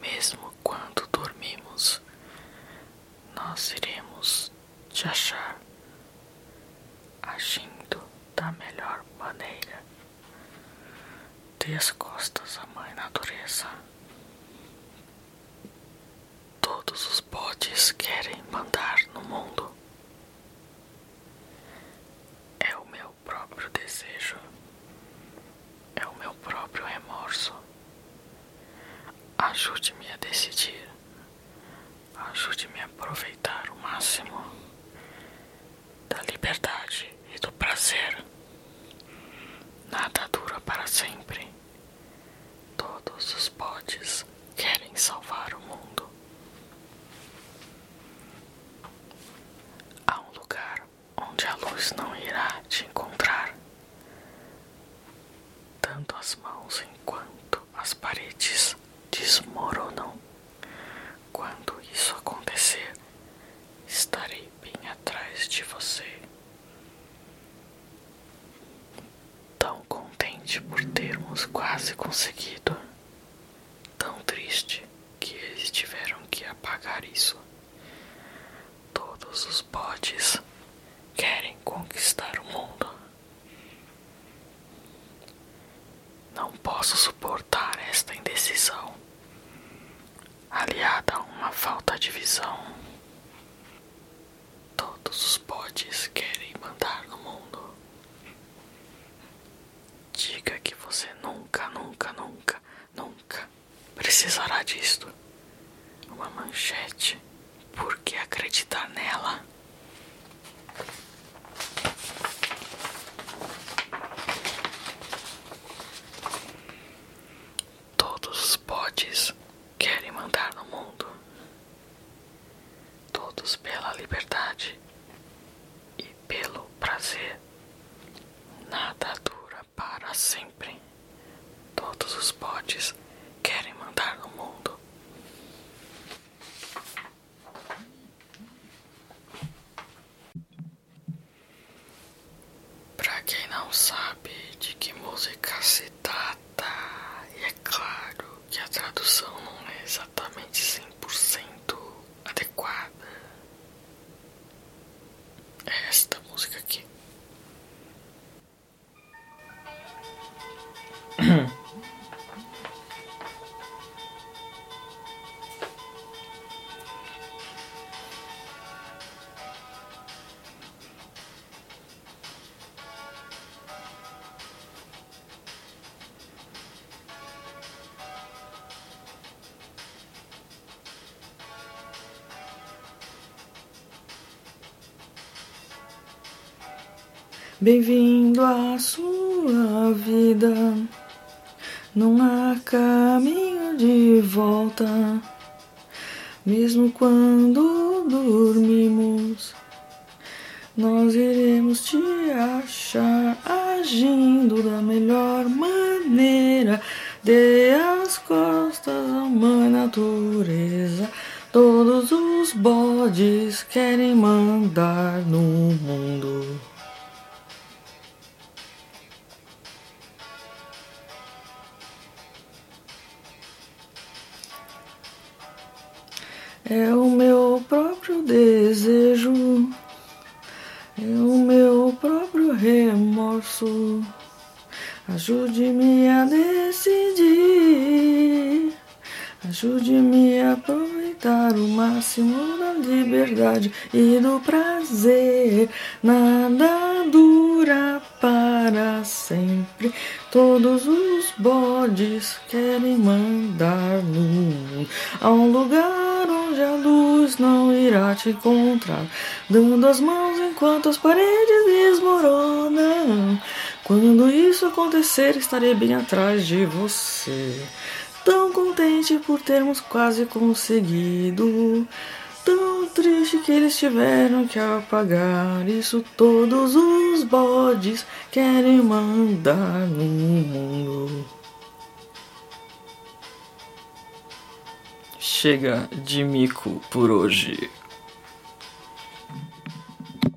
Mesmo quando dormimos, nós iremos te achar agindo da melhor maneira. Dê as costas à Mãe Natureza. Todos os bodes querem mandar. Ajude-me a decidir. Ajude-me a aproveitar o máximo da liberdade e do prazer. Nada dura para sempre. Todos os bodes querem salvar o mundo. Há um lugar onde a luz não irá te encontrar. Tanto as mãos enquanto as paredes desmoronam. Quando isso acontecer, estarei bem atrás de você. Tão contente por termos quase conseguido. Tão triste que eles tiveram que apagar isso. Todos os bodes querem conquistar o mundo. Não posso suportar esta indecisão, aliada a uma falta de visão. Todos os bodes querem mandar no mundo. Diga que você nunca, nunca, nunca, nunca precisará disto. Uma manchete. Por que acreditar nela? Todos os bodes querem mandar no mundo. Todos pela liberdade e pelo prazer. Nada dura para sempre. Todos os bodes querem mandar no mundo. Pra quem não sabe de que música se trata, e é claro que a tradução não Bem-vindo à sua vida. Não há caminho de volta, mesmo quando dormimos. Nós iremos te achar agindo da melhor maneira. Dê as costas à mãe natureza. Todos os bodes querem mandar no mundo. É o meu próprio desejo, é o meu próprio remorso. Ajude-me a decidir, ajude-me a aproveitar o máximo da liberdade e do prazer. Nada dura para sempre. Todos os bodes querem mandar no mundo a um lugar a luz não irá te encontrar, dando as mãos enquanto as paredes desmoronam. Quando isso acontecer, estarei bem atrás de você. Tão contente por termos quase conseguido. Tão triste que eles tiveram que apagar isso. Todos os bodes querem mandar no mundo. Chega de mico por hoje.